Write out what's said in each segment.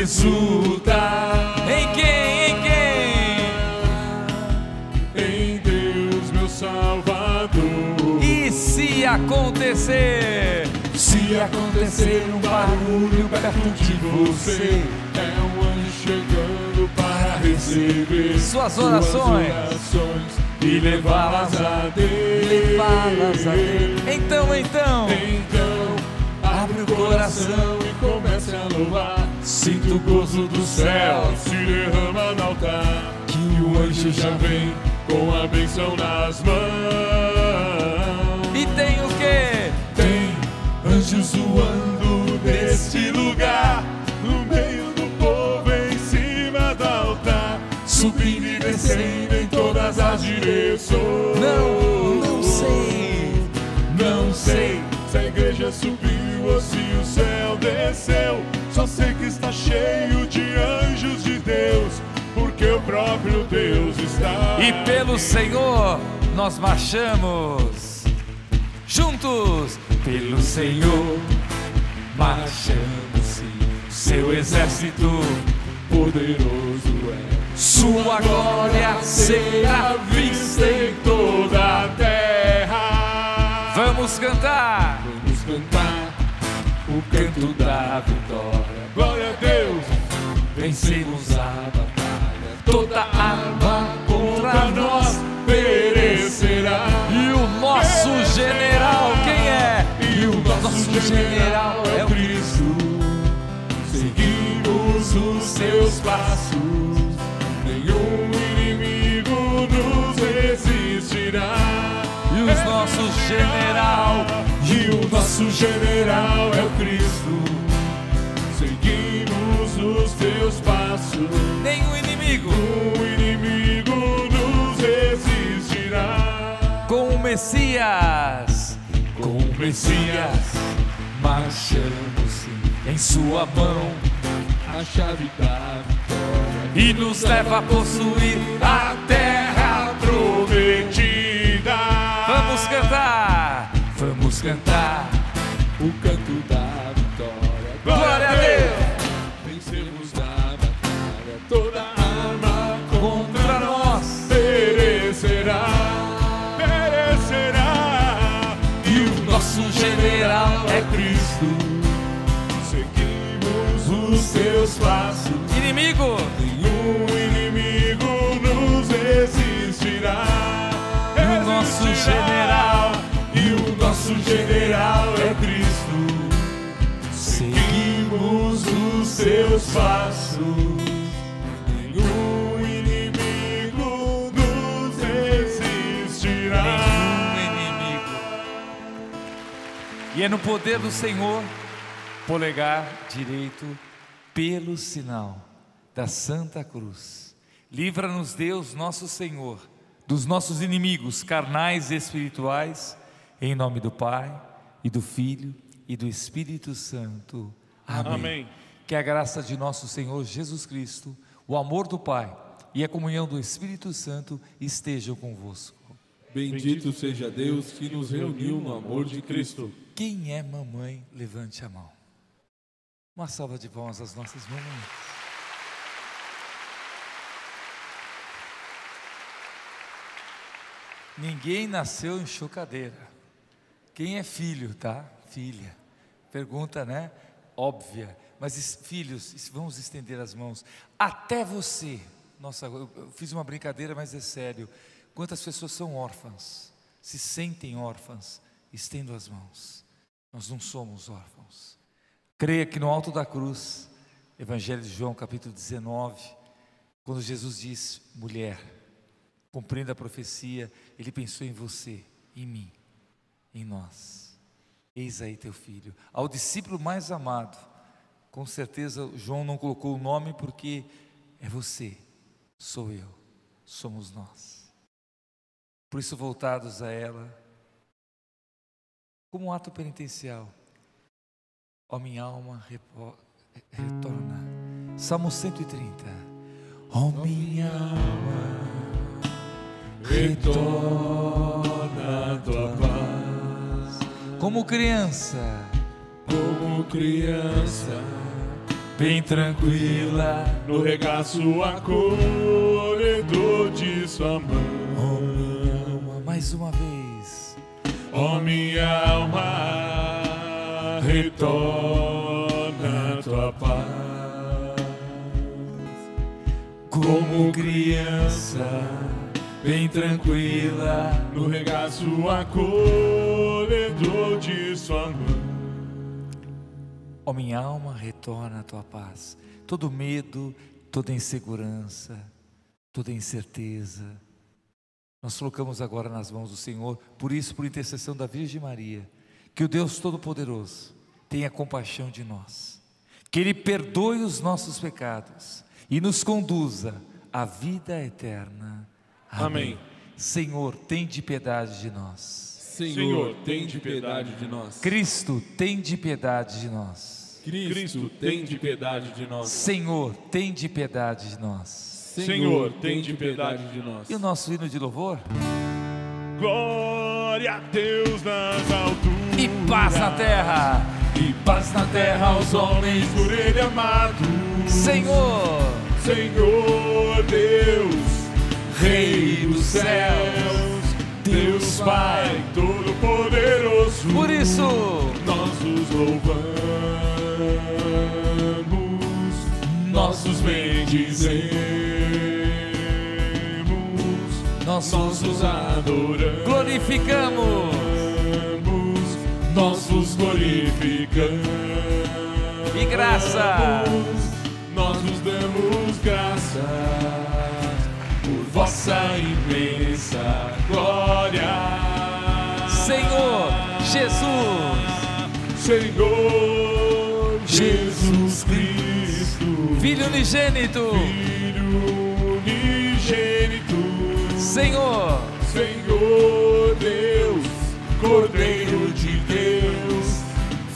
exulta. Em quem? Em quem? Em Deus, meu Salvador. E se acontecer? Se acontecer um barulho perto de você, é um anjo chegando para receber Suas orações. orações e levá-las a Deus. Levá-las a Deus. Então, então. Então, abre o coração e comece a louvar. Sinta o gozo do céu se derrama no altar. Que o anjo já vem com a benção nas mãos. E tem o quê? Tem anjos voando neste lugar, no meio do povo, em cima do altar, subindo e descendo em todas as direções. Não, não sei. Não sei se a igreja subiu ou se o céu desceu. Só sei que está cheio de anjos de Deus, porque o próprio Deus está. E pelo Senhor nós marchamos juntos. Pelo Senhor marchamos, sim. Seu exército, poderoso é. sua glória será vista em toda a terra. Vamos cantar. Vamos cantar o canto da vitória. Glória a Deus, Vencemos a batalha. Toda arma contra nós perecerá. E o nosso general, quem é? E o nosso general é o Cristo. Seguimos os seus passos. Nenhum inimigo nos resistirá. E os nossos general, E o nosso general é o Cristo. Seguimos os teus passos. nenhum inimigo. O inimigo nos resistirá. Com o Messias, Com o Messias, marchamos em sua mão a chave da vitória. e nos leva a possuir a terra prometida. Vamos cantar, vamos cantar. o canto da vitória. Glória a Deus. Vencemos na batalha toda arma Contra nós, perecerá, perecerá. E o nosso general é Cristo. Seguimos os seus passos. inimigo. Nenhum inimigo nos resistirá. E o nosso general, nosso general é Cristo. Seguimos os seus passos. Nenhum inimigo nos resistirá. E é no poder do Senhor, polegar direito, pelo sinal da Santa Cruz. Livra-nos, Deus, nosso Senhor, dos nossos inimigos carnais e espirituais, em nome do Pai, e do Filho, e do Espírito Santo. Amém. Amém. Que a graça de nosso Senhor Jesus Cristo, o amor do Pai e a comunhão do Espírito Santo estejam convosco. Bendito seja Deus que nos reuniu no amor de Cristo. Quem é mamãe, levante a mão. Uma salva de palmas às nossas mamães. Ninguém nasceu em chocadeira. Quem é filho, tá? Filha. Pergunta, né? Óbvia. Mas filhos, vamos estender as mãos. Até você. Nossa, eu eu fiz uma brincadeira, mas é sério. Quantas pessoas são órfãs? Se sentem órfãs? Estendo as mãos. Nós não somos órfãos. Creia que no alto da cruz, Evangelho de João, capítulo 19, quando Jesus diz: mulher, cumprindo a profecia, ele pensou em você, em mim, em nós. Eis aí teu filho. Ao discípulo mais amado, com certeza João não colocou o nome porque é você, sou eu, somos nós. Por isso, voltados a ela, como um ato penitencial, ó minha alma retorna. Salmo 130. Ó minha alma Retorna tua. Como criança, Como criança, bem tranquila. no regaço acolhedor de sua mão. Oh, minha alma, mais uma vez. Ó minha alma, retorna tua paz. Como criança, bem tranquila. no regaço acolhedor de sua mão. Ó minha alma, retorna a tua paz. Todo medo, toda insegurança, toda incerteza. Nós colocamos agora nas mãos do Senhor, por isso, por intercessão da Virgem Maria, que o Deus Todo-Poderoso tenha compaixão de nós, que Ele perdoe os nossos pecados e nos conduza à vida eterna. Amém. Senhor, tem de piedade de nós. Senhor, tem de piedade de nós. Cristo, tem de piedade de nós. Cristo, tem de piedade de nós. Senhor, tem de piedade de nós. Senhor, tem de piedade de nós. E o nosso hino de louvor? Glória a Deus nas alturas. E paz na terra, E paz na terra aos homens por ele amados. Senhor, Senhor Deus, Rei dos céus, Deus Pai Todo-Poderoso. por isso, nós os louvamos, nossos bendizemos, nós nós os adoramos, glorificamos, nós os glorificamos. e graça, Nós nos damos graças por vossa imensa glória. Senhor Jesus, Senhor Jesus Cristo, Filho unigênito, Filho unigênito, Senhor, Senhor Deus, Cordeiro de Deus,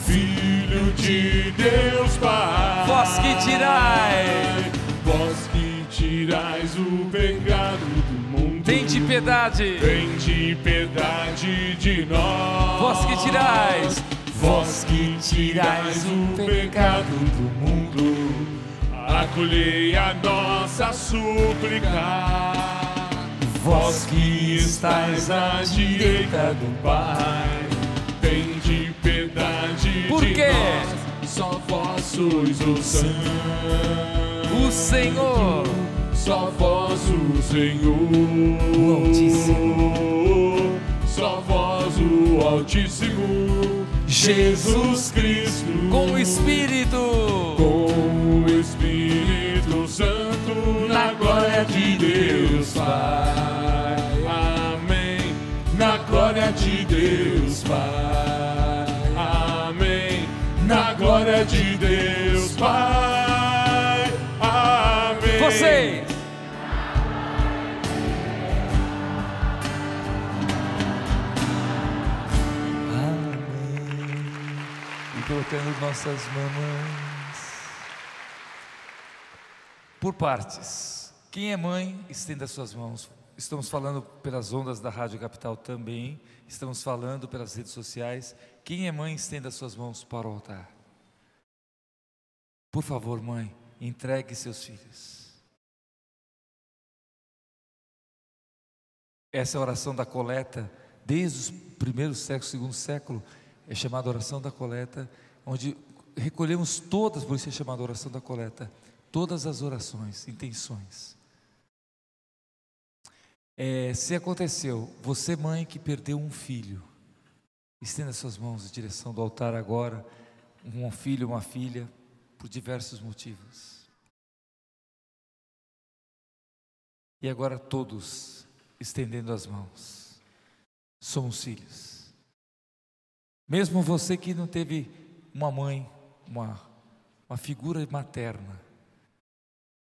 Filho de Deus Pai. vós que tirai, Vós que tirais o pecado do mundo, tem de piedade, tem de piedade de nós. vós que tirais, Vós que tirais o pecado do mundo, acolhei a nossa súplica. Vós que estais à direita do Pai, tem de piedade Por de quê? nós. Só vós sois o Santo. o Senhor, Só vós o Senhor, O Altíssimo. só vós o Altíssimo, Jesus Cristo, com o Espírito, com o Espírito Santo, na glória de Deus Pai. Amém. Na glória de Deus Pai. Amém. Na glória de Deus Pai. Amém. vocês. Colocando nossas mamães por partes. Quem é mãe, estenda suas mãos. Estamos falando pelas ondas da Rádio Capital também. Estamos falando pelas redes sociais. Quem é mãe, estenda suas mãos para o altar. Por favor, mãe, entregue seus filhos. Essa é oração da coleta, desde os primeiros séculos, segundo século, é chamada oração da coleta, onde recolhemos todas, por isso é chamada oração da coleta, todas as orações, intenções. É, se aconteceu, você mãe que perdeu um filho, estenda suas mãos em direção do altar agora, um filho, uma filha, por diversos motivos. E agora todos estendendo as mãos. Somos filhos. Mesmo você que não teve uma mãe, uma, uma figura materna,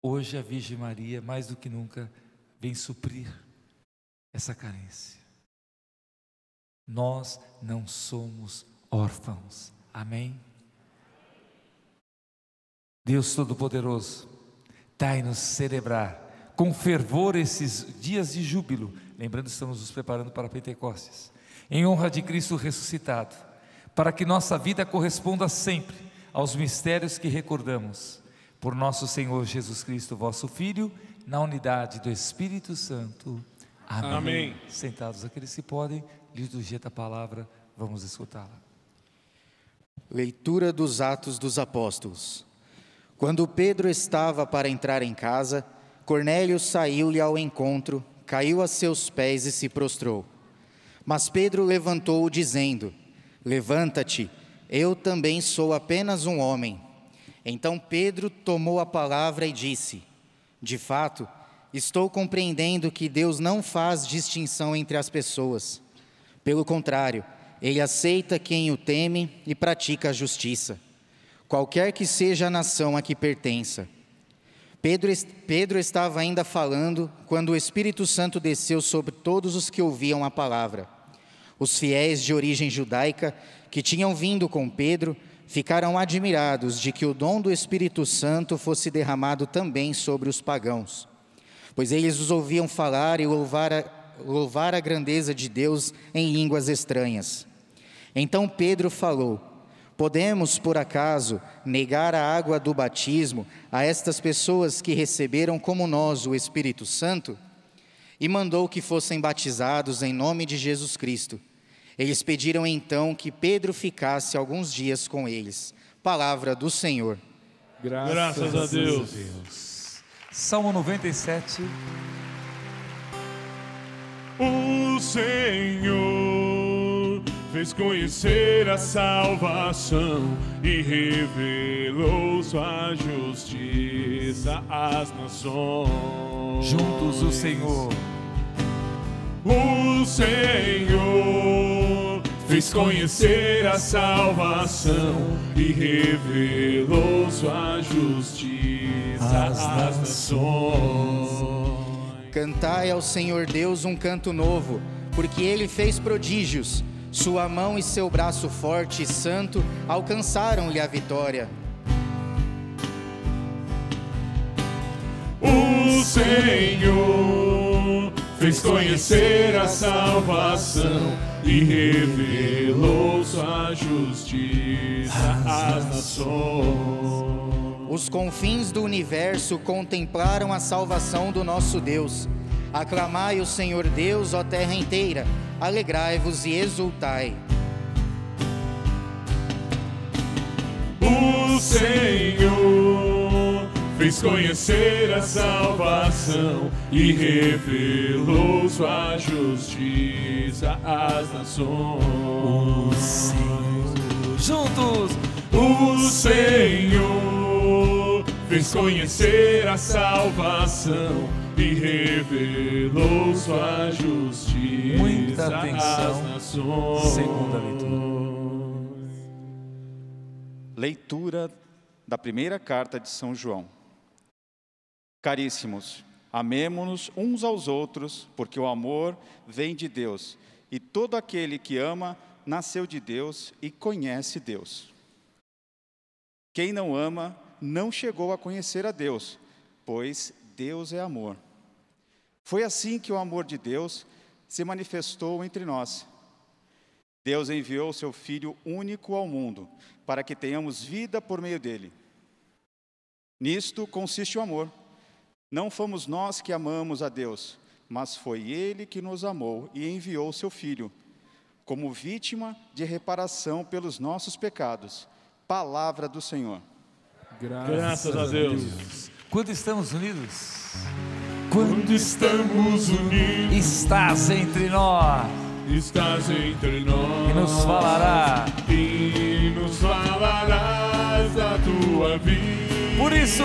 hoje a Virgem Maria, mais do que nunca, vem suprir essa carência. Nós não somos órfãos. Amém? Deus Todo-Poderoso, dai-nos celebrar com fervor esses dias de júbilo. Lembrando, estamos nos preparando para Pentecostes, em honra de Cristo ressuscitado, para que nossa vida corresponda sempre aos mistérios que recordamos. Por nosso Senhor Jesus Cristo, vosso Filho, na unidade do Espírito Santo. Amém. Amém. Sentados aqueles que podem, liturgia da palavra, vamos escutá-la. Leitura dos Atos dos Apóstolos. Quando Pedro estava para entrar em casa, Cornélio saiu-lhe ao encontro, caiu a seus pés e se prostrou. Mas Pedro levantou-o, dizendo: Levanta-te, eu também sou apenas um homem. Então Pedro tomou a palavra e disse: De fato, estou compreendendo que Deus não faz distinção entre as pessoas. Pelo contrário, ele aceita quem o teme e pratica a justiça, qualquer que seja a nação a que pertença. Pedro, Pedro estava ainda falando quando o Espírito Santo desceu sobre todos os que ouviam a palavra. Os fiéis de origem judaica que tinham vindo com Pedro ficaram admirados de que o dom do Espírito Santo fosse derramado também sobre os pagãos, pois eles os ouviam falar e louvar a, louvar a grandeza de Deus em línguas estranhas. Então Pedro falou: Podemos, por acaso, negar a água do batismo a estas pessoas que receberam como nós o Espírito Santo? E mandou que fossem batizados em nome de Jesus Cristo. Eles pediram então que Pedro ficasse alguns dias com eles. Palavra do Senhor. Graças, Graças a Deus. Deus. Salmo 97. O Senhor fez conhecer a salvação e revelou sua justiça às nações. Juntos o Senhor. O Senhor fez conhecer a salvação e revelou sua justiça às, nações. Cantai ao Senhor Deus um canto novo, porque ele fez prodígios. Sua mão e seu braço forte e santo alcançaram-lhe a vitória. O Senhor fez conhecer a salvação e revelou sua justiça às nações. Os confins do universo contemplaram a salvação do nosso Deus. Aclamai o Senhor Deus, ó terra inteira, alegrai-vos e exultai. O Senhor fez conhecer a salvação e revelou sua justiça às nações. O Senhor. Juntos, o Senhor fez conhecer a salvação e revelou sua justiça Muita atenção. às nações. Segunda leitura. Leitura da primeira carta de São João. Caríssimos, amemo-nos uns aos outros, porque o amor vem de Deus, e todo aquele que ama nasceu de Deus e conhece Deus. Quem não ama não chegou a conhecer a Deus, pois Deus é amor. Foi assim que o amor de Deus se manifestou entre nós. Deus enviou seu Filho único ao mundo, para que tenhamos vida por meio dele. Nisto consiste o amor. Não fomos nós que amamos a Deus, mas foi ele que nos amou e enviou seu Filho, como vítima de reparação pelos nossos pecados. Palavra do Senhor. Graças a Deus. quando estamos unidos, Quando estamos unidos, estás entre nós estás entre nós e nos falará. e nos falarás da tua vida. Por isso,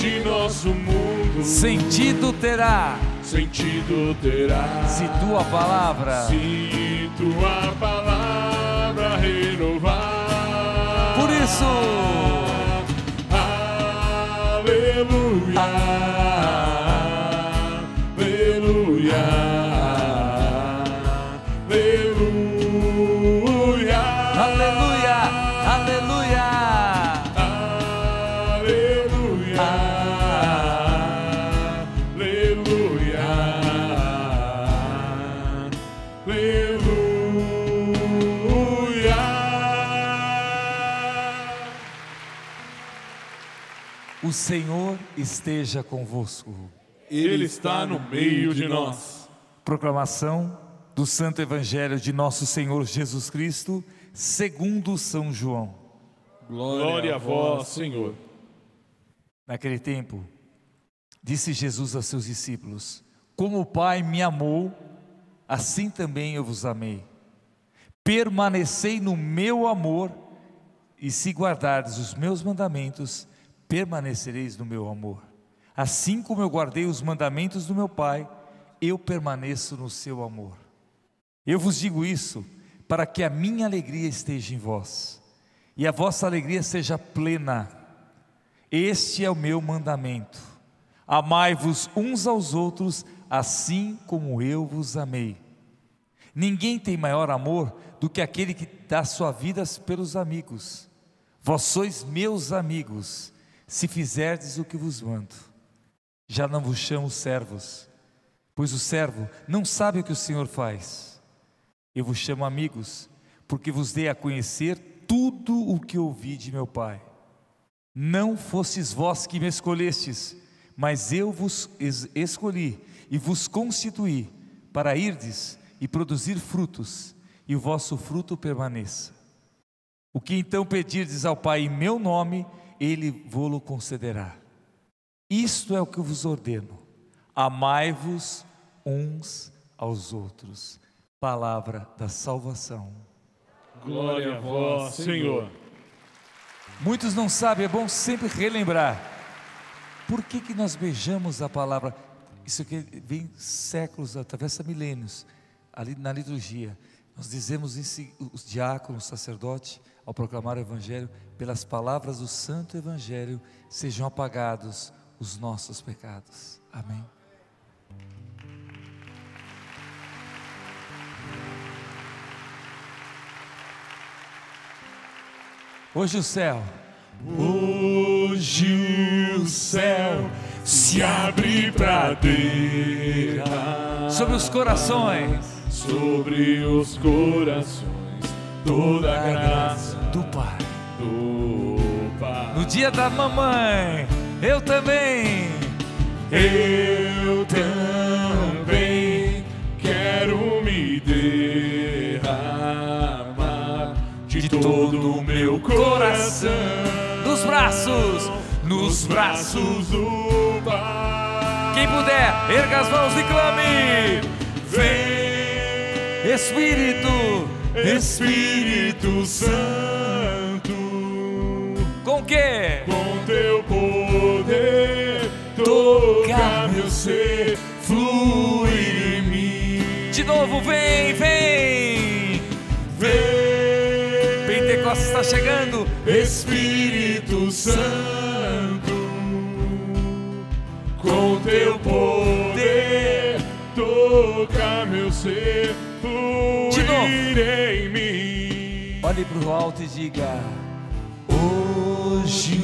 Este nosso mundo sentido terá, sentido terá. se tua palavra. Se tua palavra renovar. Por isso! Senhor esteja convosco. Ele está no meio de nós. Proclamação do Santo Evangelho de nosso Senhor Jesus Cristo, segundo São João. Glória a vós, Senhor. Naquele tempo, disse Jesus a seus discípulos: Como o Pai me amou, assim também eu vos amei. Permanecei no meu amor, e se guardardes os meus mandamentos, permanecereis no meu amor. Assim como eu guardei os mandamentos do meu Pai, eu permaneço no seu amor. Eu vos digo isso para que a minha alegria esteja em vós e a vossa alegria seja plena. Este é o meu mandamento: amai-vos uns aos outros, assim como eu vos amei. Ninguém tem maior amor do que aquele que dá sua vida pelos amigos. Vós sois meus amigos, se fizerdes o que vos mando. Já não vos chamo servos, pois o servo não sabe o que o Senhor faz. Eu vos chamo amigos, porque vos dei a conhecer tudo o que ouvi de meu Pai. Não fostes vós que me escolhestes, mas eu vos es- escolhi e vos constituí para irdes e produzir frutos, e o vosso fruto permaneça. O que então pedirdes ao Pai em meu nome, ele vô-lo concederá. Isto é o que vos ordeno: amai-vos uns aos outros. Palavra da salvação. Glória a vós, Senhor. Muitos não sabem, é bom sempre relembrar. Por que, que nós beijamos a palavra? Isso aqui vem séculos, atravessa milênios, ali na liturgia. Nós dizemos isso, os diáconos, os sacerdotes, ao proclamar o Evangelho, pelas palavras do Santo Evangelho, sejam apagados os nossos pecados. Amém. Hoje o céu Hoje o céu se abre pra derramar sobre os corações sobre os corações toda a graça do Pai. do Pai. No dia da mamãe, eu também. Eu também quero me derramar de todo o meu coração Nos braços, nos braços. braços do Pai. Quem puder, erga as mãos e clame. Vem, Espírito, Espírito Santo, com que? com teu poder, toca meu ser, fluir em mim. De novo, vem, vem. Vem, Pentecostes está chegando. Espírito Santo, com teu poder, toca meu ser, De novo. fluir em mim. Olhe para o alto e diga: Hoje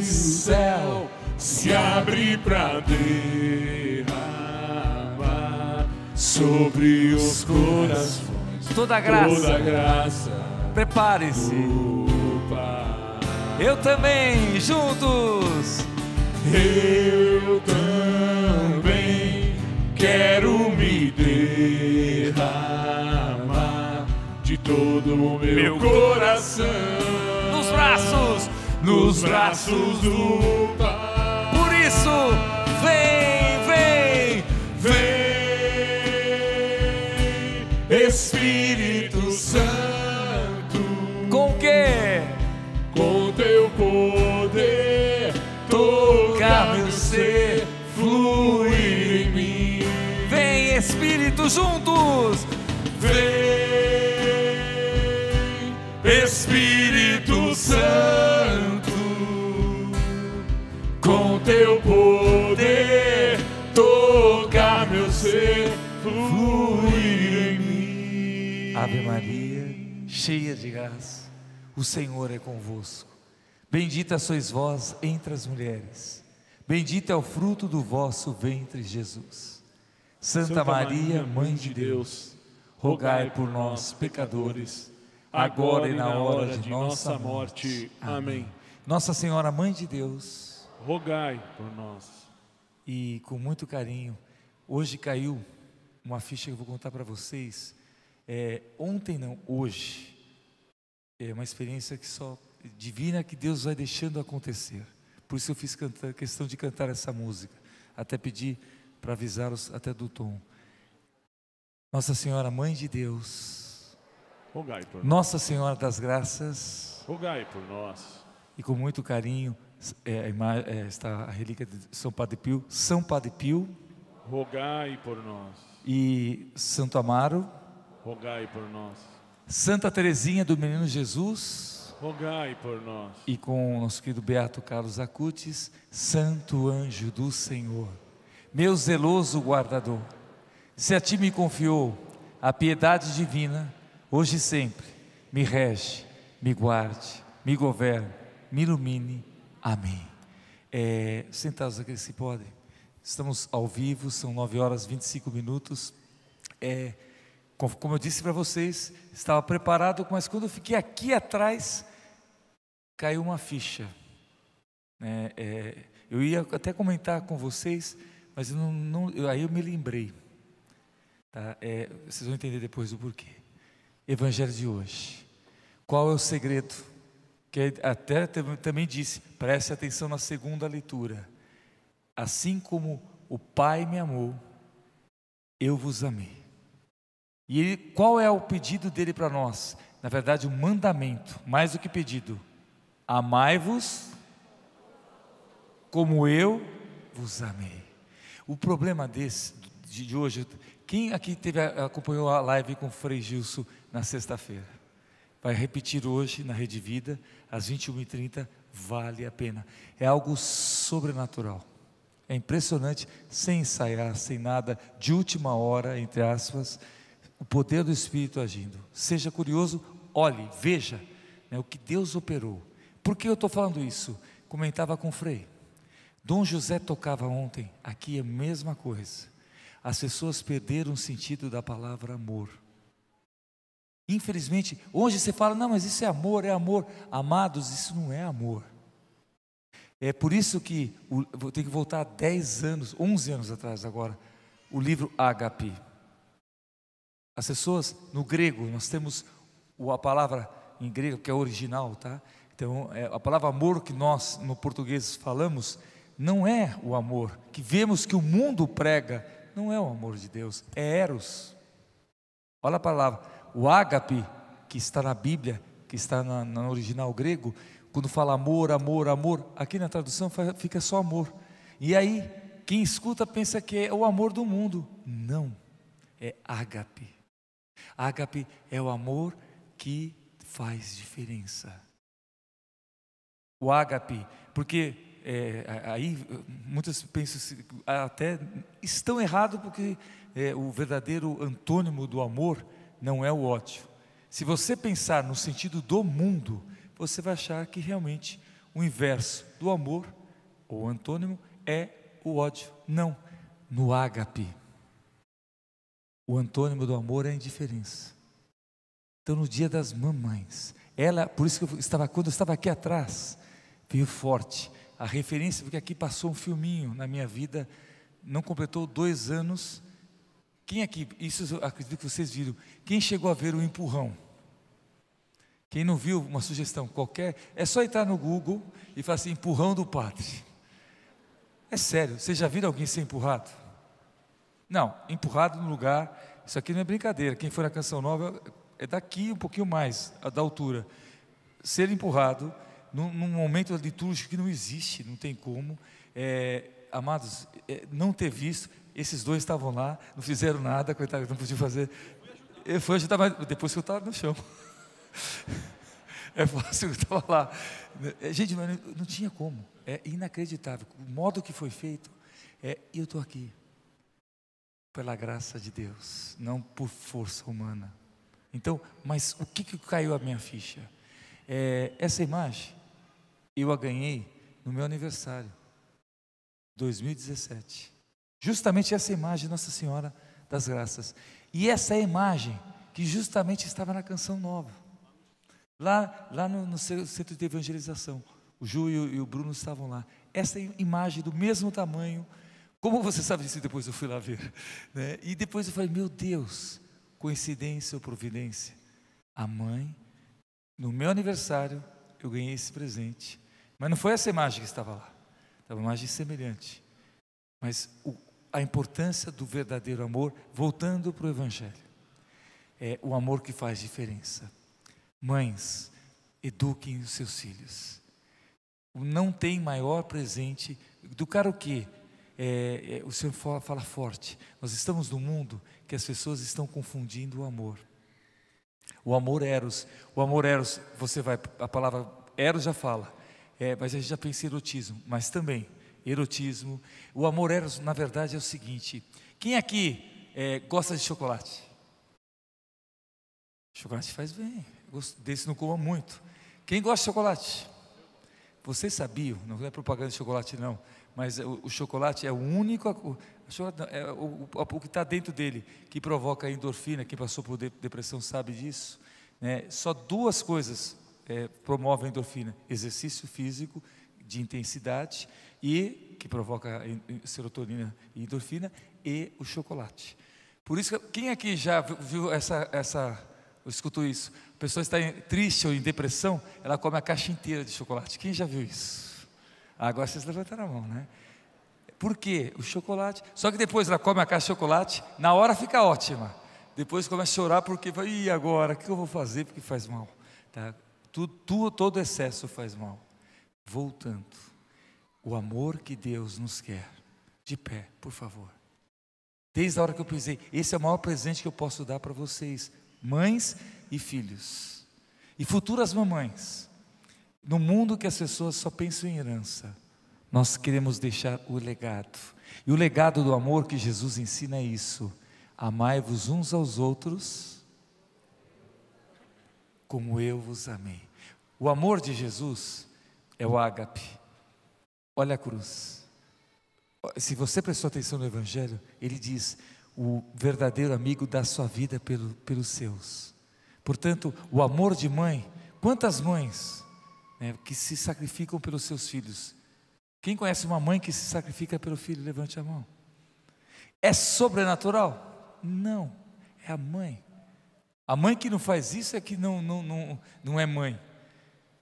o céu se abre pra derramar sobre os corações toda graça. graça Prepare-se. Eu também, juntos. Eu também quero me derramar de todo o meu coração Nos braços, nos braços do Pai. Por isso, vem, vem, Vem, Espírito Santo, com que? com teu poder, toca meu ser, fluir em mim. Vem, Espírito, juntos. Vem, cheia de graça, o Senhor é convosco. Bendita sois vós entre as mulheres. Bendito é o fruto do vosso ventre, Jesus. Santa, Maria, Mãe de Deus, rogai por nós, pecadores, agora e na hora de nossa morte. Amém. Nossa Senhora, Mãe de Deus, Rogai por nós. e com muito carinho, hoje caiu uma ficha que eu vou contar para vocês. É, ontem não, hoje. É uma experiência que só divina que Deus vai deixando acontecer. Por isso eu fiz cantar- questão de cantar essa música. Até pedi para avisá-los até do tom. Nossa Senhora, Mãe de Deus, Rogai por nós. Nossa Senhora das Graças, Rogai por nós. e com muito carinho é, é, está a relíquia de São Padre Pio, São Padre Pio Rogai por nós. e Santo Amaro, Rogai por nós. Santa Teresinha do Menino Jesus Rogai por nós. e com o nosso querido Beato Carlos Acutis, Santo Anjo do Senhor, meu zeloso guardador, se a ti me confiou a piedade divina, hoje e sempre, me rege, me guarde, me governe, me ilumine. Amém. É, sentados aqui se podem. Estamos ao vivo, são 9 horas e 25 minutos. É, como eu disse para vocês, estava preparado, mas quando eu fiquei aqui atrás, caiu uma ficha. né? É, eu ia até comentar com vocês, mas eu não, não- eu- aí eu me lembrei. tá? É, vocês vão entender depois o porquê. Evangelho de hoje. Qual é o segredo? Que até tam- também disse, preste atenção na segunda leitura. Assim como o Pai me amou, eu vos amei. E ele, qual é o pedido dele para nós? Na verdade, um mandamento, mais do que pedido. Amai-vos como eu vos amei. O problema desse de, de hoje, quem aqui teve acompanhou a live com o Frei Gilson na sexta-feira? Vai repetir hoje na Rede Vida, às 21h30, vale a pena. É algo sobrenatural. É impressionante, sem ensaiar, sem nada, de última hora, entre aspas, o poder do Espírito agindo. Seja curioso, olhe, veja né, o que Deus operou. Por que eu estou falando isso? Comentava com o Frei. Dom José tocava ontem, aqui é a mesma coisa. As pessoas perderam o sentido da palavra amor. Infelizmente, hoje você fala, não, mas isso é amor, é amor. Amados, isso não é amor. É por isso que vou ter que voltar 10 anos, 11 anos atrás agora, o livro Ágape. As pessoas, no grego, nós temos a palavra em grego, que é original, tá? Então, é, a palavra amor que nós, no português, falamos, não é o amor que vemos que o mundo prega, não é o amor de Deus, é eros. Olha a palavra, o ágape, que está na Bíblia, que está na, no original grego, quando fala amor, amor, amor, aqui na tradução fica só amor. E aí, quem escuta pensa que é o amor do mundo. Não, é ágape. Ágape é o amor que faz diferença. O ágape, porque é, aí muitas pensam até estão errado porque é, o verdadeiro antônimo do amor não é o ódio. Se você pensar no sentido do mundo, você vai achar que realmente o inverso do amor, ou antônimo, é o ódio. Não, no ágape. O antônimo do amor é a indiferença. Então, no dia das mamães, ela, por isso que eu estava, quando eu estava aqui atrás, veio forte a referência, porque aqui passou um filminho na minha vida, não completou dois anos. Quem aqui, isso eu acredito que vocês viram, quem chegou a ver o empurrão? Quem não viu, uma sugestão qualquer, é só entrar no Google e falar assim: empurrão do padre. É sério, vocês já viram alguém ser empurrado? Não, empurrado no lugar, isso aqui não é brincadeira. Quem for na Canção Nova é daqui um pouquinho mais, da altura. Ser empurrado num, num momento litúrgico que não existe, não tem como. É, amados, é, não ter visto, esses dois estavam lá, não fizeram nada, coitado, não podiam fazer. Eu fui ajudar, mas depois que eu estava no chão. É fácil, eu estava lá. Gente, mas não, não tinha como. É inacreditável. O modo que foi feito, é, eu estou aqui. Pela graça de Deus, não por força humana. Então, mas o que, que caiu a minha ficha? É, essa imagem, eu a ganhei no meu aniversário, 2017. Justamente essa imagem, Nossa Senhora das Graças. E essa é imagem que justamente estava na canção nova. Lá, lá no, no centro de evangelização. O Ju e o, e o Bruno estavam lá. Essa imagem do mesmo tamanho. Como você sabe disso? Depois eu fui lá ver. Né? E depois eu falei: Meu Deus, coincidência ou providência? A mãe, no meu aniversário, eu ganhei esse presente. Mas não foi essa imagem que estava lá. Estava uma imagem semelhante. Mas o, a importância do verdadeiro amor, voltando para o Evangelho. É o amor que faz diferença. Mães, eduquem os seus filhos. Não tem maior presente do cara o quê? É, é, o Senhor fala, fala forte. Nós estamos num mundo que as pessoas estão confundindo o amor. O amor eros, o amor eros, você vai, a palavra eros já fala, é, mas a gente já pensa em erotismo, mas também erotismo. O amor eros, na verdade, é o seguinte: quem aqui é, gosta de chocolate? Chocolate faz bem, desse não coma muito. Quem gosta de chocolate? Vocês sabiam, não é propaganda de chocolate não, mas o, o chocolate é o único, o, é o, o que está dentro dele que provoca endorfina, quem passou por depressão sabe disso. Né? Só duas coisas é, promovem a endorfina: exercício físico de intensidade e que provoca serotonina e endorfina e o chocolate. Por isso, quem aqui já viu essa, essa escutou isso? A pessoa está triste ou em depressão, ela come a caixa inteira de chocolate. Quem já viu isso? Agora vocês levantaram a mão, né? Por quê? O chocolate. Só que depois ela come a caixa de chocolate, na hora fica ótima. Depois começa a chorar porque vai, e agora? O que eu vou fazer? Porque faz mal. Tá? Todo excesso faz mal. Voltando o amor que Deus nos quer. De pé, por favor. Desde a hora que eu pisei, esse é o maior presente que eu posso dar para vocês, mães e filhos, e futuras mamães. No mundo que as pessoas só pensam em herança, nós queremos deixar o legado. E o legado do amor que Jesus ensina é isso: amai-vos uns aos outros, como eu vos amei. O amor de Jesus é o ágape Olha a cruz. Se você prestou atenção no Evangelho, ele diz: o verdadeiro amigo dá sua vida pelo, pelos seus. Portanto, o amor de mãe, quantas mães né, que se sacrificam pelos seus filhos? Quem conhece uma mãe que se sacrifica pelo filho? Levante a mão. É sobrenatural? Não, é a mãe. A mãe que não faz isso é que não, não, não, não é mãe.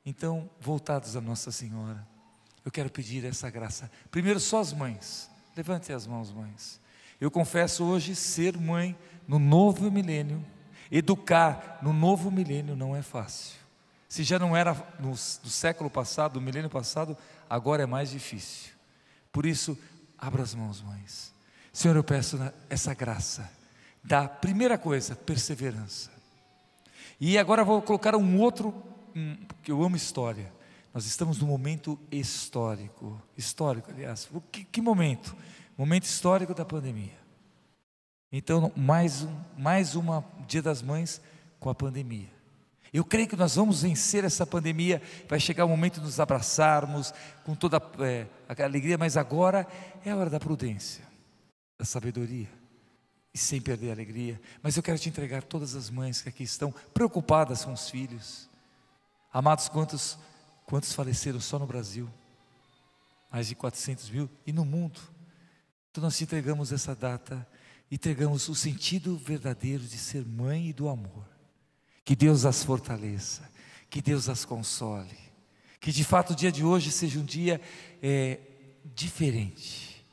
Então, voltados a Nossa Senhora, eu quero pedir essa graça. Primeiro, só as mães. Levante as mãos, mães. Eu confesso hoje ser mãe no novo milênio. Educar no novo milênio não é fácil. Se já não era no, no século passado, no milênio passado, agora é mais difícil. Por isso, abra as mãos, mães. Senhor, eu peço essa graça da primeira coisa, perseverança. E agora vou colocar um outro, um, que eu amo história. Nós estamos num momento histórico. Histórico, aliás. Que, que momento? Momento histórico da pandemia. Então, mais um, mais uma Dia das Mães com a pandemia. Eu creio que nós vamos vencer essa pandemia. Vai chegar o momento de nos abraçarmos com toda é, a alegria, mas agora é a hora da prudência, da sabedoria e sem perder a alegria. Mas eu quero te entregar todas as mães que aqui estão preocupadas com os filhos. Amados, quantos Quantos faleceram só no Brasil? Mais de 400 mil. E no mundo? Então nós te entregamos essa data, entregamos o sentido verdadeiro de ser mãe e do amor. Que Deus as fortaleça, que Deus as console, que de fato o dia de hoje seja um dia é, diferente.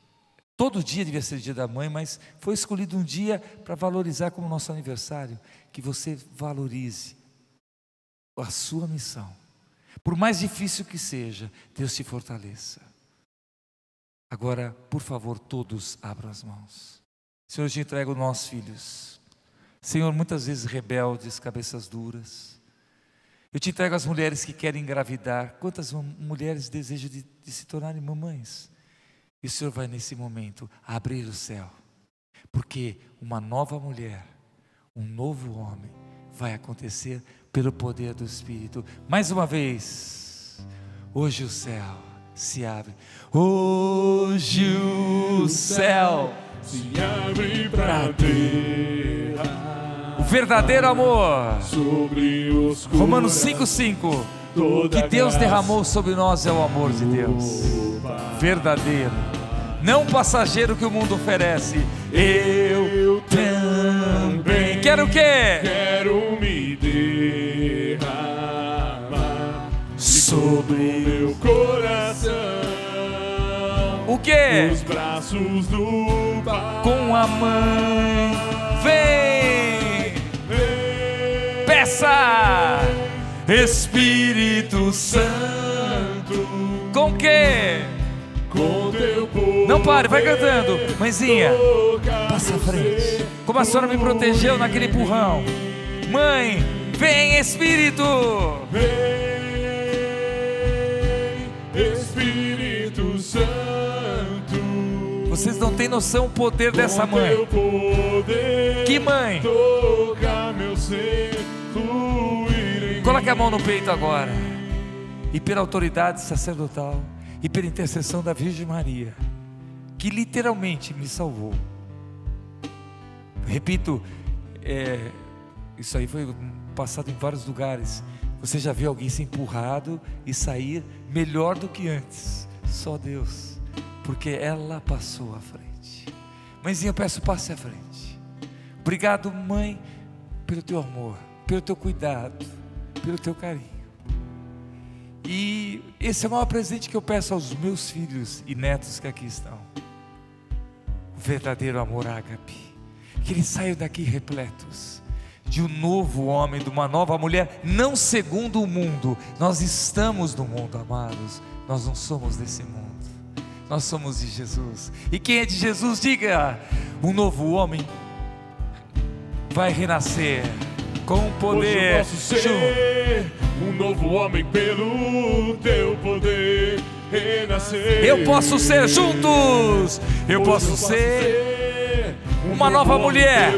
Todo dia devia ser o dia da mãe, mas foi escolhido um dia para valorizar como nosso aniversário. Que você valorize a sua missão por mais difícil que seja, Deus te fortaleça. Agora, por favor, todos abram as mãos. Senhor, eu te entrego nossos filhos. Senhor, muitas vezes rebeldes, cabeças duras. Eu te entrego as mulheres que querem engravidar. Quantas mulheres desejam de, de se tornarem mamães? E o Senhor vai nesse momento abrir o céu, porque uma nova mulher, um novo homem vai acontecer pelo poder do Espírito. Mais uma vez, hoje o céu se abre. Hoje o céu se abre para terra o verdadeiro amor. sobre os Romanos 5,5. Que Deus derramou sobre nós é o amor de Deus, verdadeiro, não passageiro que o mundo oferece. Eu também quero o quê? Quero me derramar Sobre meu coração. o quê? Os braços do Pai. Com a mãe, vem, peça, Espírito Santo. Com quê? Com teu poder. Não pare, vai cantando. Mãezinha, passa à frente. Como a senhora me protegeu naquele empurrão. Mãe, vem Espírito. Vem, Espírito Santo. Vocês não têm noção o poder dessa mãe. poder, Que mãe? Tocar meu ser, Coloque a mão no peito agora. E pela autoridade sacerdotal e pela intercessão da Virgem Maria, que literalmente me salvou. Repito, é, isso aí foi passado em vários lugares. Você já viu alguém ser empurrado e sair melhor do que antes? Só Deus, porque ela passou à frente. Mãezinha, eu peço, passe à frente. Obrigado, mãe, pelo teu amor, pelo teu cuidado, pelo teu carinho. E esse é o maior presente que eu peço aos meus filhos e netos que aqui estão. O verdadeiro amor ágape. Que eles saiam daqui repletos de um novo homem, de uma nova mulher, não segundo o mundo. Nós estamos no mundo, amados. Nós não somos desse mundo. Nós somos de Jesus. E quem é de Jesus, diga: um novo homem vai renascer com Hoje eu poder. posso ser um novo homem pelo teu poder renascer. Eu posso ser juntos. Eu Hoje posso ser uma novo nova mulher.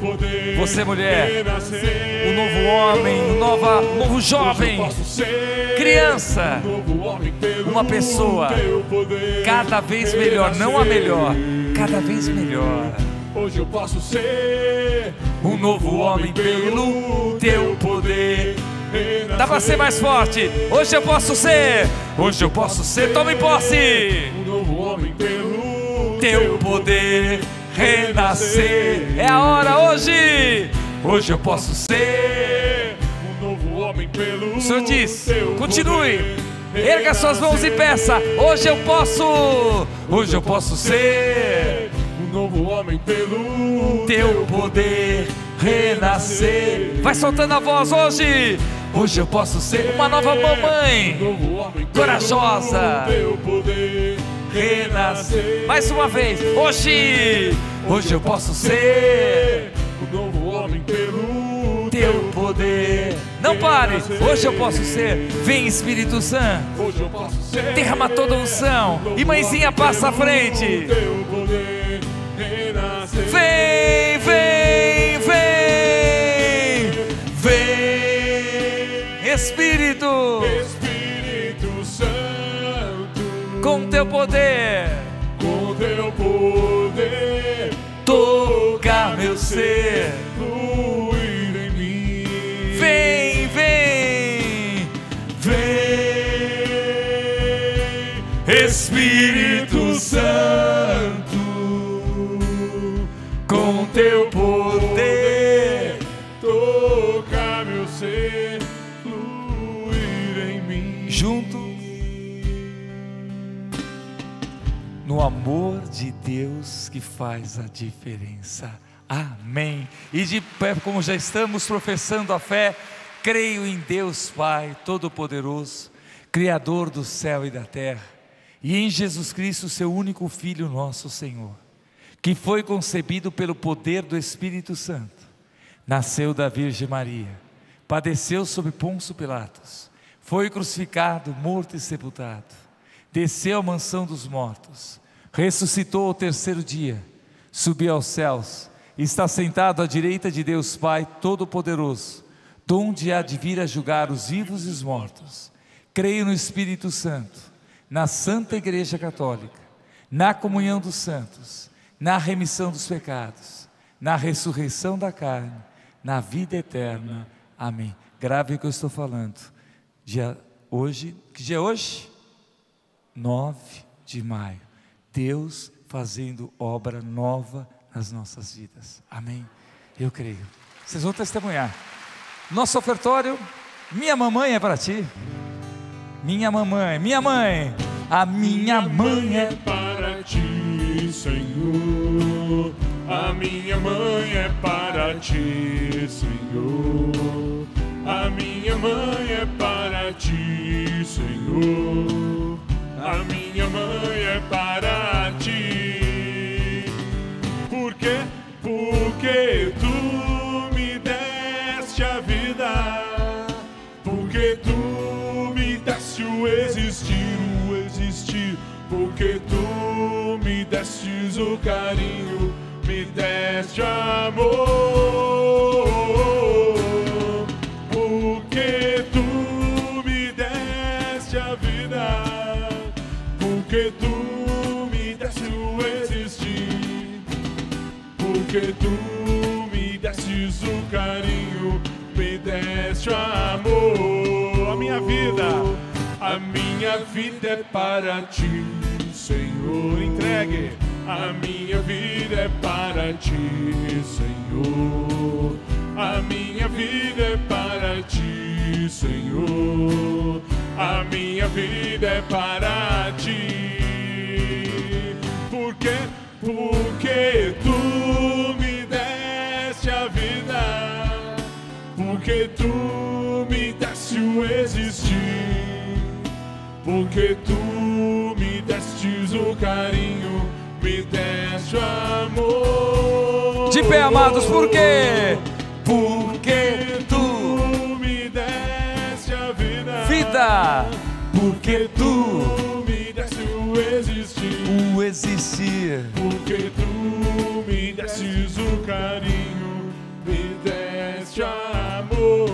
Poder Você, mulher. renascer. um novo homem, um nova, um novo jovem, eu posso criança, um homem uma pessoa poder cada vez melhor, não a melhor, cada vez melhor. Hoje eu posso ser Um novo homem pelo teu poder. Dá para ser mais forte. Hoje eu posso ser. Hoje eu posso ser. Tome posse. Um novo homem pelo Teu poder renascer. É a hora hoje. Hoje eu posso ser. Um novo homem pelo O Senhor diz: continue. Erga suas mãos e peça. Hoje eu posso. Hoje eu posso ser. Novo homem pelo Teu poder renascer. Vai soltando a voz hoje. Hoje eu posso ser uma nova mamãe. Corajosa. Teu poder renascer. Mais uma vez, hoje, hoje eu posso ser Um novo homem pelo teu poder. Não pare, hoje eu posso ser. Vem Espírito Santo, Hoje eu posso ser derrama toda a unção. E mãezinha passa à frente. Teu poder Espírito, Espírito Santo. Com teu poder, com teu poder toca meu ser. fluir em mim. Vem, vem, vem, Espírito Santo, amor de Deus que faz a diferença. Amém. E de pé, como já estamos professando a fé, creio em Deus Pai Todo-Poderoso, Criador do céu e da terra, e em Jesus Cristo, seu único Filho, nosso Senhor, que foi concebido pelo poder do Espírito Santo, nasceu da Virgem Maria, padeceu sob Ponço Pilatos, foi crucificado, morto e sepultado, desceu à mansão dos mortos, ressuscitou ao terceiro dia, subiu aos céus, está sentado à direita de Deus Pai Todo-Poderoso, donde há de vir a julgar os vivos e os mortos. Creio no Espírito Santo, na Santa Igreja Católica, na comunhão dos santos, na remissão dos pecados, na ressurreição da carne, na vida eterna. Amém. Grave o que eu estou falando. Dia hoje, que dia é hoje? 9 de maio. Deus fazendo obra nova nas nossas vidas. Amém. Eu creio. Vocês vão testemunhar. Nosso ofertório, minha mamãe é para ti. Minha mamãe, minha mãe, a minha mãe é para ti, Senhor. A minha mãe é para ti, Senhor. A minha mãe é para ti, Senhor. A minha mãe é para ti. Por quê? Porque tu me deste a vida. Porque tu me deste o existir, o existir. Porque tu me destes o carinho, me deste amor. Porque tu me destes o carinho, me deste amor. A minha vida, a minha vida é para ti, Senhor. Entregue. A minha vida é para ti, Senhor. A minha vida é para ti, Senhor. A minha vida é para ti. Por quê? Porque tu me deste a vida. Porque tu me deste o existir. Porque tu me destes o carinho, me deste o amor. De pé, amados, por quê? Porque tu, Tu me deste a vida. vida, porque tu, o existir. Porque tu me destes o carinho, me deste amor.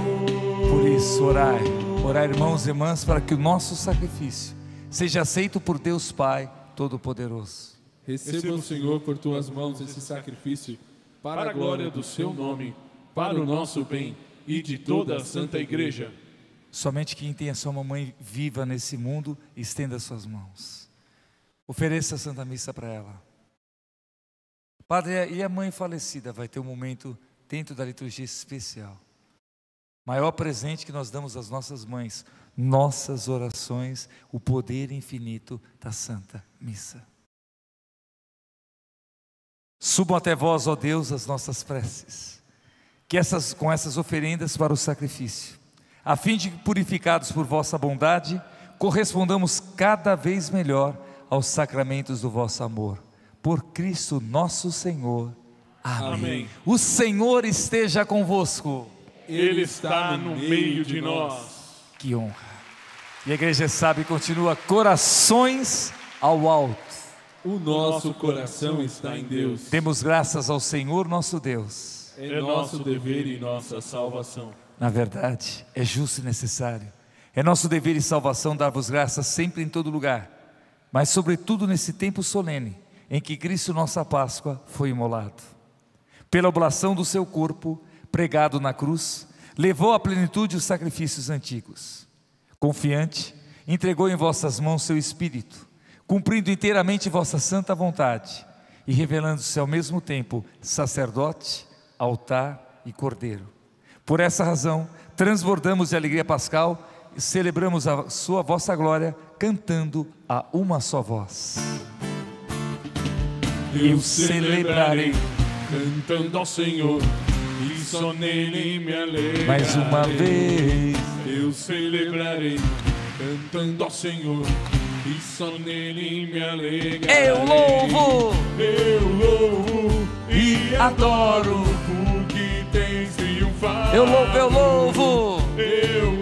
Por isso, orai, orai, irmãos e irmãs, para que o nosso sacrifício seja aceito por Deus Pai Todo-Poderoso. Receba, Senhor, por tuas mãos esse sacrifício, para a glória do seu nome, para o nosso bem e de toda a Santa Igreja. Somente quem tem a sua mamãe viva nesse mundo, estenda suas mãos. Ofereça a Santa Missa para ela. Padre, e a mãe falecida vai ter um momento dentro da liturgia especial. Maior presente que nós damos às nossas mães, nossas orações, o poder infinito da Santa Missa. Subam até vós, ó Deus, as nossas preces, que essas, com essas oferendas para o sacrifício, a fim de que, purificados por vossa bondade, correspondamos cada vez melhor aos sacramentos do vosso amor. Por Cristo nosso Senhor. Amém. Amém. O Senhor esteja convosco. Ele está no meio de nós. Que honra. E a igreja sabe continua corações ao alto. O nosso coração está em Deus. Demos graças ao Senhor nosso Deus. É nosso dever e nossa salvação. Na verdade, é justo e necessário. É nosso dever e salvação dar-vos graças sempre em todo lugar, mas sobretudo nesse tempo solene em que Cristo, nossa Páscoa, foi imolado. Pela oblação do seu corpo, pregado na cruz, levou à plenitude os sacrifícios antigos. Confiante, entregou em vossas mãos seu espírito, cumprindo inteiramente vossa santa vontade e revelando-se ao mesmo tempo sacerdote, altar e cordeiro. Por essa razão, transbordamos de alegria pascal celebramos a sua vossa glória cantando a uma só voz. Eu celebrarei, cantando ao Senhor, e só nele me alegrarei. Mais uma vez, Eu celebrarei, cantando ao Senhor, e só nele me alegrarei. eu louvo Eu louvo e adoro, porque tens triunfado. Eu louvo, eu louvo. Eu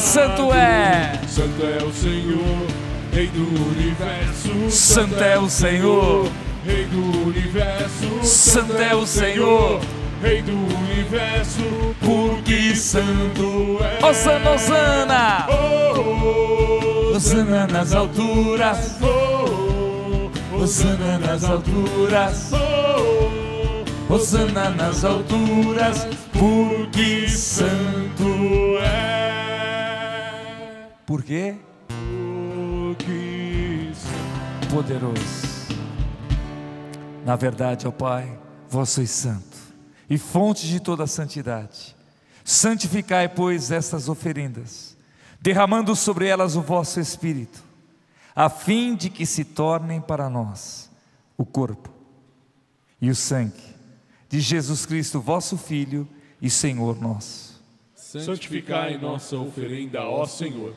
santo é. Santo é o Senhor, Rei do universo. Santo é o Senhor. Rei do universo. Santo é o Senhor. Rei do universo, porque santo é. Osana, Osana. Oh, oh, Osana nas alturas. oh, oh, Osana nas alturas. oh, Osana nas alturas. Porque santo é. Porque Poderoso. Na verdade, ó Pai, vós sois santo e fonte de toda santidade. Santificai, pois, estas oferendas, derramando sobre elas o vosso Espírito, a fim de que se tornem para nós o corpo e o sangue de Jesus Cristo, vosso Filho e Senhor nosso, Santificai nossa oferenda, ó Senhor.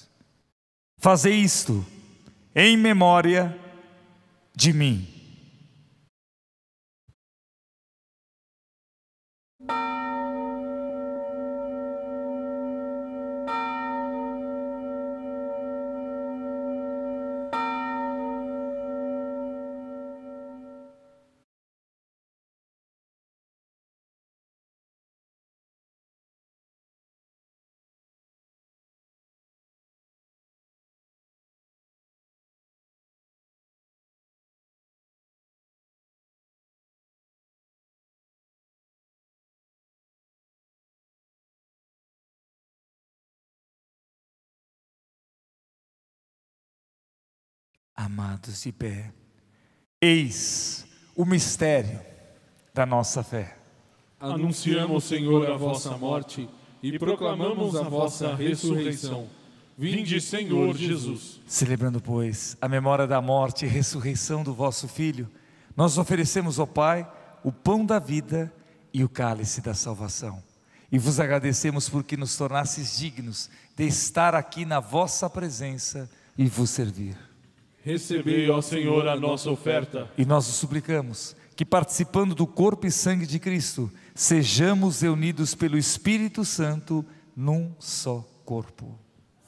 Fazei isto em memória de mim. Amados de pé, eis o mistério da nossa fé. Anunciamos, Senhor, a vossa morte e proclamamos a vossa ressurreição. Vinde, Senhor Jesus. Celebrando, pois, a memória da morte e ressurreição do vosso Filho, nós oferecemos ao Pai o pão da vida e o cálice da salvação. E vos agradecemos porque nos tornastes dignos de estar aqui na vossa presença e vos servir. Recebei, ó Senhor, a nossa oferta. E nós o suplicamos que, participando do corpo e sangue de Cristo, sejamos reunidos pelo Espírito Santo num só corpo.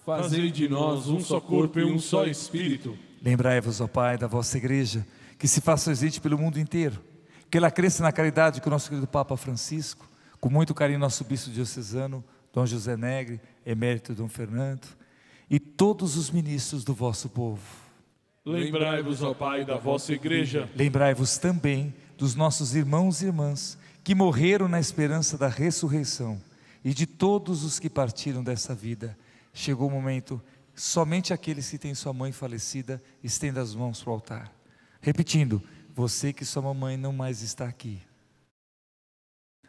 Fazei de nós um só corpo e um só espírito. Lembrai-vos, ó Pai, da vossa igreja, que se faça existe pelo mundo inteiro, que ela cresça na caridade com o nosso querido Papa Francisco, com muito carinho nosso bispo diocesano, Dom José Negre, emérito Dom Fernando, e todos os ministros do vosso povo. Lembrai-vos, ó Pai, da vossa igreja. Lembrai-vos também dos nossos irmãos e irmãs que morreram na esperança da ressurreição e de todos os que partiram dessa vida. Chegou o momento, somente aqueles que têm sua mãe falecida estenda as mãos para o altar. Repetindo, você que sua mamãe não mais está aqui.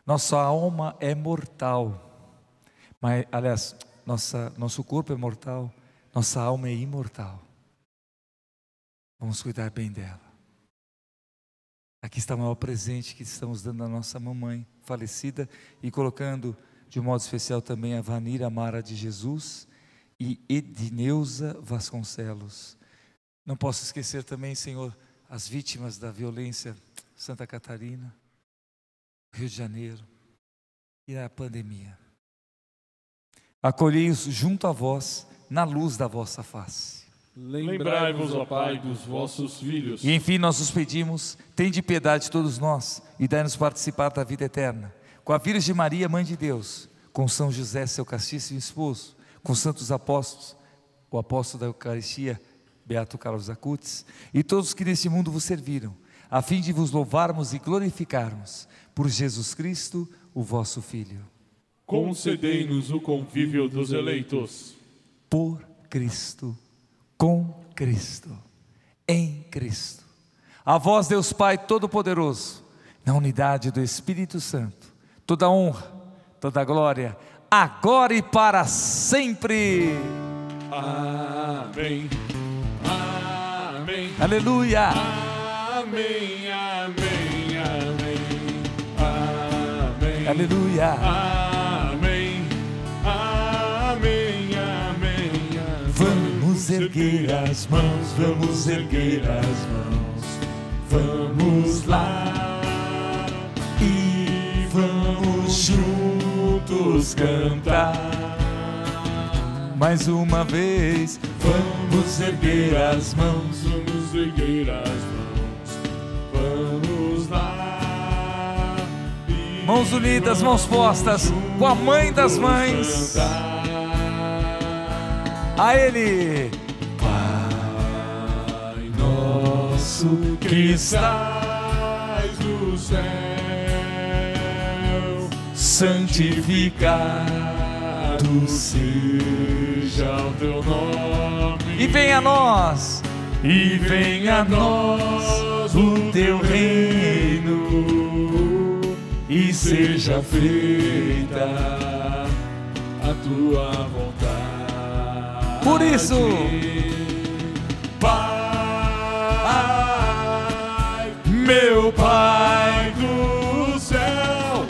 Nossa alma é mortal, mas, aliás, nossa, nosso corpo é mortal, nossa alma é imortal. Vamos cuidar bem dela. Aqui está o maior presente que estamos dando à nossa mamãe falecida e colocando de um modo especial também a Vanira Mara de Jesus e Edneuza Vasconcelos. Não posso esquecer também, Senhor, as vítimas da violência Santa Catarina, Rio de Janeiro e a pandemia. Acolhei-os junto a vós, na luz da vossa face. Lembrai-vos, ó Pai, dos vossos filhos. E enfim, nós os pedimos, tende piedade de todos nós e dai-nos participar da vida eterna. Com a Virgem Maria, Mãe de Deus, com São José, seu castíssimo esposo, com santos apóstolos, o apóstolo da Eucaristia, Beato Carlos Acutis, e todos que nesse mundo vos serviram, a fim de vos louvarmos e glorificarmos por Jesus Cristo, o vosso Filho. Concedei-nos o convívio dos eleitos. Por Cristo com Cristo, em Cristo. A vós, Deus Pai Todo-Poderoso, na unidade do Espírito Santo, toda honra, toda glória, agora e para sempre. Amém. Amém. Aleluia. Amém. Amém. Amém. Amém. Aleluia. Amém. Erguer as mãos, vamos erguer as mãos. Vamos lá e vamos juntos cantar. Mais uma vez, vamos erguer as mãos. Vamos erguer as mãos. Vamos lá. Mãos unidas, mãos postas, com a mãe das mães. cantar. A Ele, nosso que estás no céu, santificado seja o teu nome. e venha a nós, e venha a nós o teu reino e seja feita a tua vontade. Por isso, meu Pai do céu,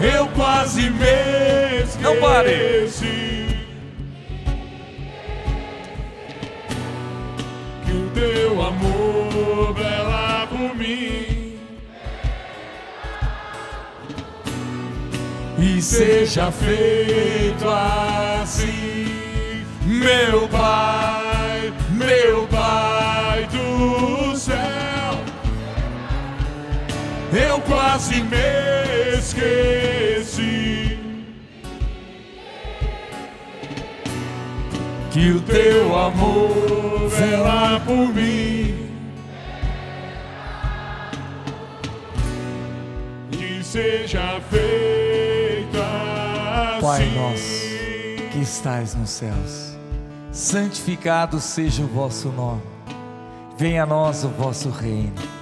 eu quase me esqueci. Não pare. Que o teu amor vela por mim. E seja feito assim, meu Pai, meu Pai do Eu quase me esqueci. Que o teu amor vela por mim. Que seja feita Pai assim. nosso que estais nos céus, santificado seja o vosso nome. Venha a nós o vosso reino.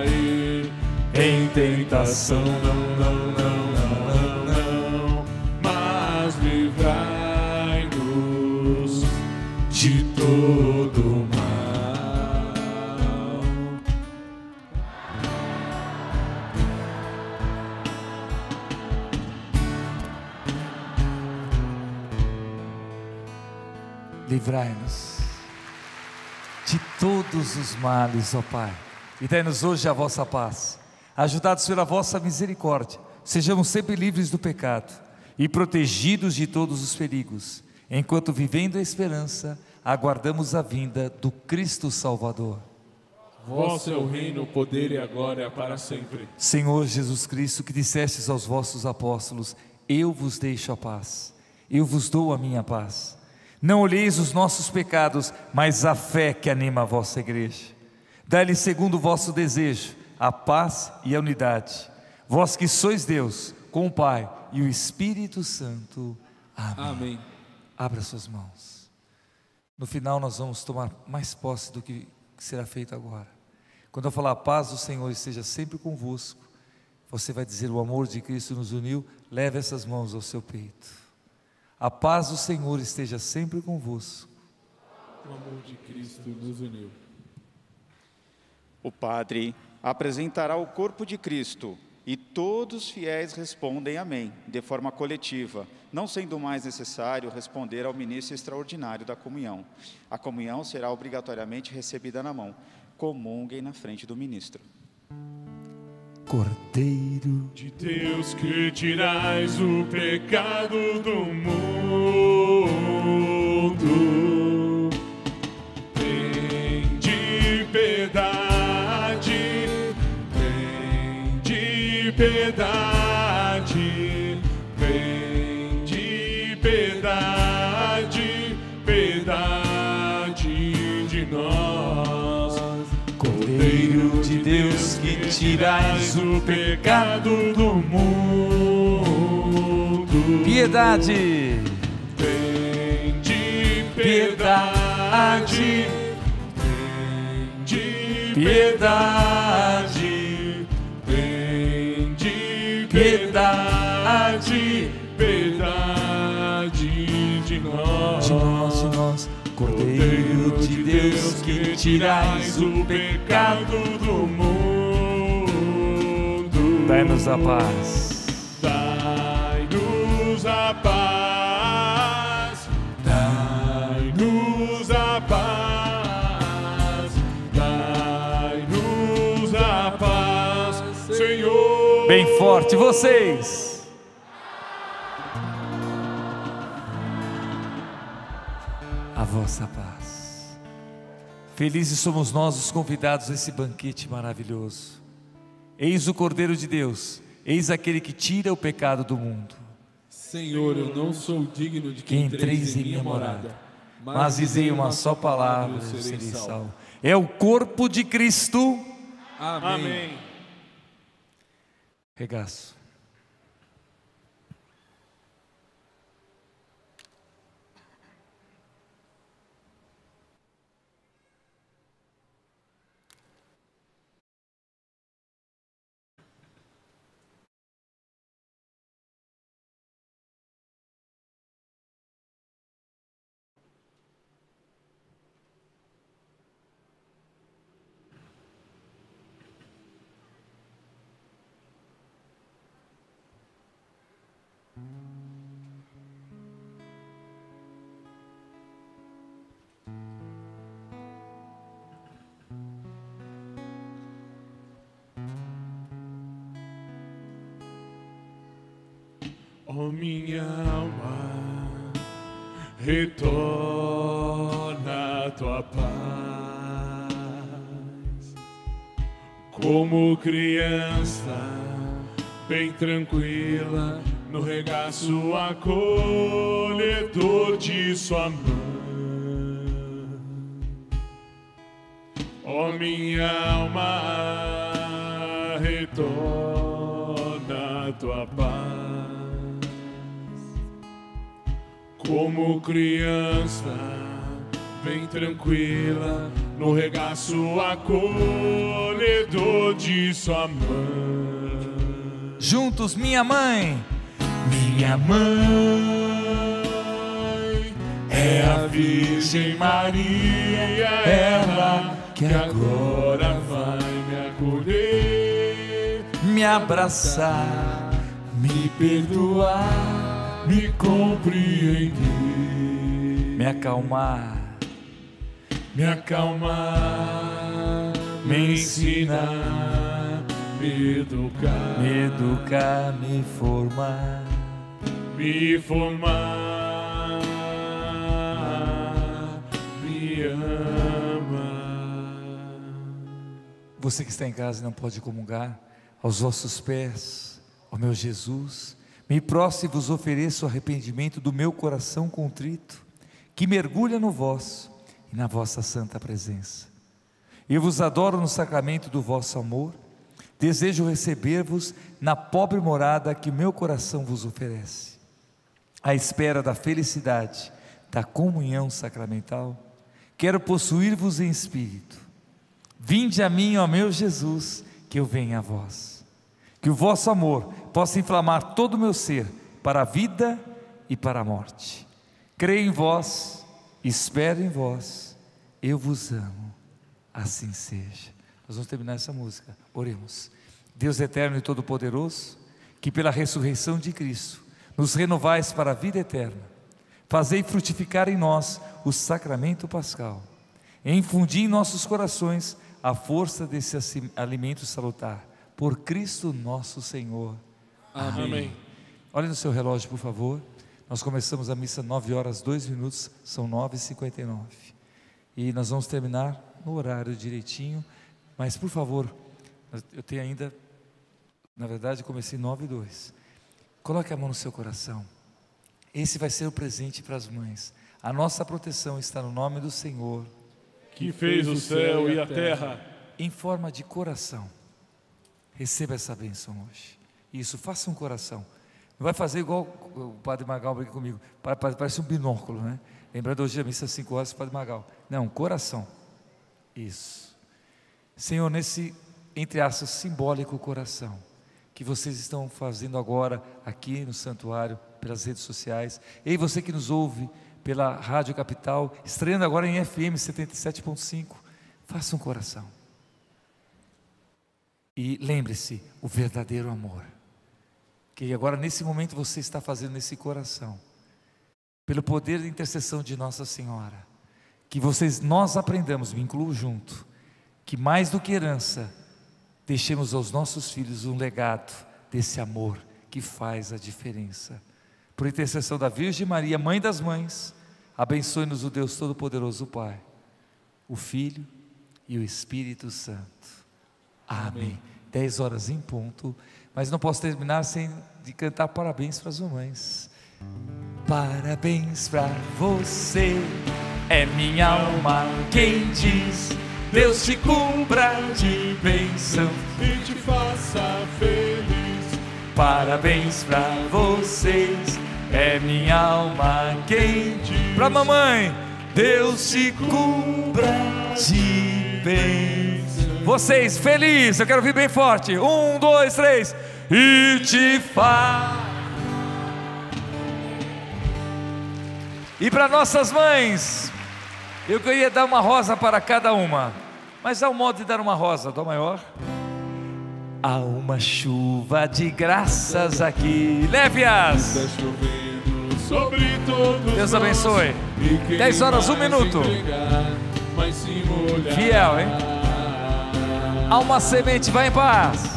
em tentação, não, não, não, não, não, não, mas livrai-nos de todo mal. Livrai-nos de todos os males, ó Pai, e dai-nos hoje a vossa paz. Ajudados pela vossa misericórdia, sejamos sempre livres do pecado e protegidos de todos os perigos, enquanto vivendo a esperança, aguardamos a vinda do Cristo Salvador. Vosso é o reino, o poder e a glória para sempre. Senhor Jesus Cristo, que dissestes aos vossos apóstolos: Eu vos deixo a paz, eu vos dou a minha paz. Não olheis os nossos pecados, mas a fé que anima a vossa igreja. Dá-lhe segundo o vosso desejo a paz e a unidade. Vós que sois Deus, com o Pai e o Espírito Santo. Amém. Amém. Abra suas mãos. No final nós vamos tomar mais posse do que será feito agora. Quando eu falar a paz do Senhor esteja sempre convosco, você vai dizer o amor de Cristo nos uniu, leve essas mãos ao seu peito. A paz do Senhor esteja sempre convosco. O amor de Cristo nos uniu. O padre apresentará o corpo de Cristo e todos os fiéis respondem amém, de forma coletiva, não sendo mais necessário responder ao ministro extraordinário da comunhão. A comunhão será obrigatoriamente recebida na mão. Comunguem na frente do ministro. Cordeiro De Deus que tirais o pecado do mundo. Tirais o pecado do mundo. Piedade, Tem de piedade, tem de piedade, tem de piedade, piedade de nós. de nós, de nós. Cordeiro de Deus que tirais o pecado, do mundo. Dai-nos a paz. Dai-nos a paz, dai-nos a paz, dai-nos a paz, Senhor. Bem forte, vocês. A vossa paz. Felizes somos nós os convidados a esse banquete maravilhoso. Eis o Cordeiro de Deus, eis aquele que tira o pecado do mundo. Senhor, eu não sou digno de que Que entreis em minha morada, mas dizei uma só palavra, eu serei salvo. É o corpo de Cristo. Amém. Amém. Regaço. Minha alma, retorna a tua paz. Como criança, bem tranquila, no regaço acolhedor de sua mãe. Ó minha alma, retorna a tua paz. Como criança, bem tranquila, no regaço acolhedor de sua mãe. Juntos, minha mãe. Minha mãe é a Virgem Maria, ela que agora vai me acolher, me abraçar, me perdoar, me compreender, me acalmar, me acalmar, me ensinar, me educar, me educar, me formar. me formar, me ama. Você que está em casa e não pode comungar, aos vossos pés, ó meu Jesus, me prostro e vos ofereço o arrependimento do meu coração contrito, que mergulha no vosso e na vossa santa presença. Eu vos adoro no sacramento do vosso amor, desejo receber-vos na pobre morada que meu coração vos oferece. À espera da felicidade, da comunhão sacramental, quero possuir-vos em espírito. Vinde a mim, ó meu Jesus, que eu venha a vós. Que o vosso amor possa inflamar todo o meu ser para a vida e para a morte. Creio em vós, espero em vós, eu vos amo. Assim seja. Nós vamos terminar essa música. Oremos. Deus eterno e todo-poderoso, que pela ressurreição de Cristo nos renovais para a vida eterna, fazei frutificar em nós o sacramento pascal, e infundi em nossos corações a força desse alimento salutar, por Cristo nosso Senhor. Amém. Amém. Olhe no seu relógio, por favor. Nós começamos a missa 9 horas 2 minutos, são 9h59. E nós vamos terminar no horário direitinho, mas por favor, eu tenho ainda, na verdade, comecei 9 e 2. Coloque a mão no seu coração. Esse vai ser o presente para as mães. A nossa proteção está no nome do Senhor, que fez o céu e a terra, em forma de coração. Receba essa bênção hoje. Isso, faça um coração. Não vai fazer igual o Padre Magal brinca comigo. Parece um binóculo, né? Lembrando hoje a missa às 5 horas, Padre Magal. Não, coração. Isso. Senhor, nesse, entre aspas, simbólico coração, que vocês estão fazendo agora aqui no santuário, pelas redes sociais. Ei, você que nos ouve pela Rádio Capital, estreando agora em FM 77.5, faça um coração. E lembre-se, o verdadeiro amor que agora nesse momento você está fazendo nesse coração, pelo poder da intercessão de Nossa Senhora, que vocês, nós aprendamos, me incluo junto, que mais do que herança, deixemos aos nossos filhos um legado desse amor que faz a diferença. Por intercessão da Virgem Maria, Mãe das Mães, abençoe-nos o Deus Todo-Poderoso, Pai, o Filho e o Espírito Santo. Amém. Dez horas em ponto, mas não posso terminar sem de cantar parabéns para as mamães. Parabéns para você, é minha alma quem diz. Deus te cubra de bênção e te faça feliz. Parabéns para vocês, é minha alma quem diz. Para mamãe, Deus te cubra de bênção. Vocês, feliz, eu quero ouvir bem forte. Um, dois, três e te faz. E para nossas mães, eu queria dar uma rosa para cada uma, mas há um modo de dar uma rosa, dó maior. Há uma chuva de graças aqui, leve-as. sobre todos Deus abençoe. 10 horas, um minuto. Fiel, hein? Há uma semente, vai em paz.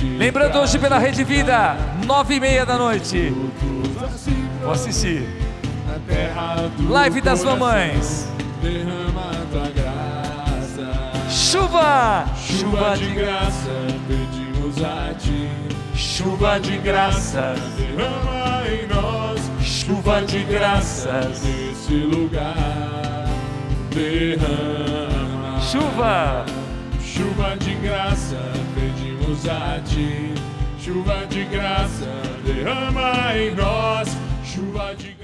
Lembrando hoje pela Rede Vida, nove e meia da noite. Vou assistir. Live das mamães. Chuva, chuva de graça, pedimos a ti. Chuva de graça, derrama em nós. Chuva de graças nesse lugar. Derrama. Chuva, chuva de graça, pedimos a ti, chuva de graça, derrama em nós, chuva de